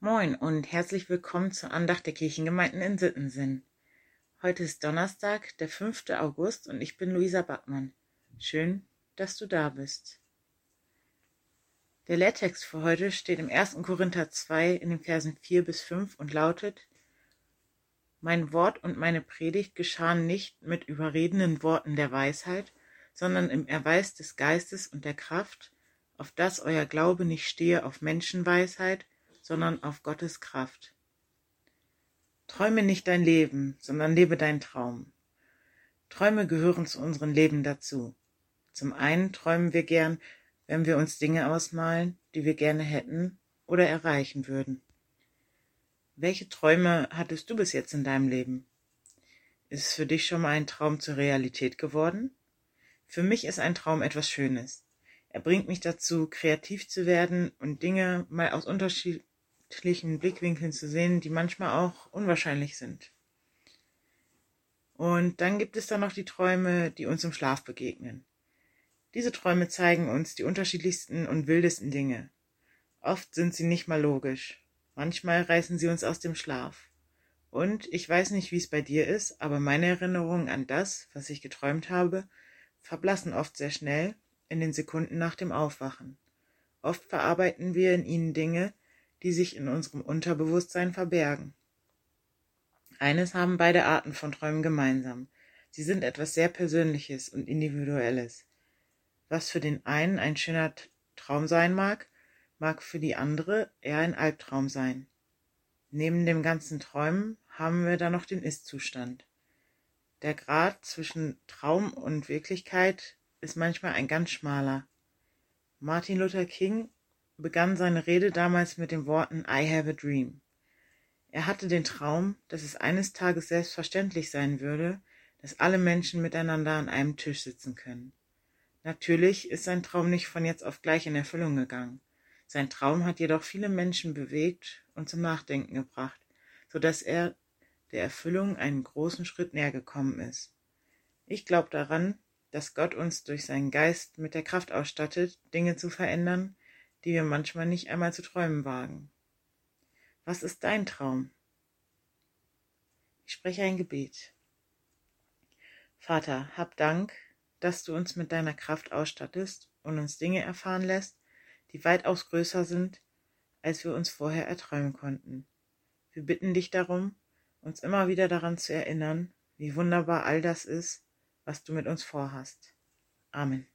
Moin und herzlich willkommen zur Andacht der Kirchengemeinden in Sittensinn. Heute ist Donnerstag, der 5. August und ich bin Luisa Backmann. Schön, dass du da bist. Der Lehrtext für heute steht im 1. Korinther 2 in den Versen 4 bis 5 und lautet Mein Wort und meine Predigt geschahen nicht mit überredenden Worten der Weisheit, sondern im Erweis des Geistes und der Kraft, auf dass euer Glaube nicht stehe auf Menschenweisheit, sondern auf Gottes Kraft. Träume nicht dein Leben, sondern lebe deinen Traum. Träume gehören zu unserem Leben dazu. Zum einen träumen wir gern, wenn wir uns Dinge ausmalen, die wir gerne hätten oder erreichen würden. Welche Träume hattest du bis jetzt in deinem Leben? Ist für dich schon mal ein Traum zur Realität geworden? Für mich ist ein Traum etwas Schönes. Er bringt mich dazu, kreativ zu werden und Dinge mal aus Unterschied unterschiedlichen Blickwinkeln zu sehen, die manchmal auch unwahrscheinlich sind. Und dann gibt es dann noch die Träume, die uns im Schlaf begegnen. Diese Träume zeigen uns die unterschiedlichsten und wildesten Dinge. Oft sind sie nicht mal logisch. Manchmal reißen sie uns aus dem Schlaf. Und ich weiß nicht, wie es bei dir ist, aber meine Erinnerungen an das, was ich geträumt habe, verblassen oft sehr schnell in den Sekunden nach dem Aufwachen. Oft verarbeiten wir in ihnen Dinge, die sich in unserem Unterbewusstsein verbergen. Eines haben beide Arten von Träumen gemeinsam. Sie sind etwas sehr Persönliches und Individuelles. Was für den einen ein schöner Traum sein mag, mag für die andere eher ein Albtraum sein. Neben dem ganzen Träumen haben wir dann noch den Ist-Zustand. Der Grad zwischen Traum und Wirklichkeit ist manchmal ein ganz schmaler. Martin Luther King begann seine Rede damals mit den Worten I have a dream. Er hatte den Traum, dass es eines Tages selbstverständlich sein würde, dass alle Menschen miteinander an einem Tisch sitzen können. Natürlich ist sein Traum nicht von jetzt auf gleich in Erfüllung gegangen. Sein Traum hat jedoch viele Menschen bewegt und zum Nachdenken gebracht, so dass er der Erfüllung einen großen Schritt näher gekommen ist. Ich glaube daran, dass Gott uns durch seinen Geist mit der Kraft ausstattet, Dinge zu verändern, die wir manchmal nicht einmal zu träumen wagen. Was ist dein Traum? Ich spreche ein Gebet. Vater, hab Dank, dass du uns mit deiner Kraft ausstattest und uns Dinge erfahren lässt, die weitaus größer sind, als wir uns vorher erträumen konnten. Wir bitten dich darum, uns immer wieder daran zu erinnern, wie wunderbar all das ist, was du mit uns vorhast. Amen.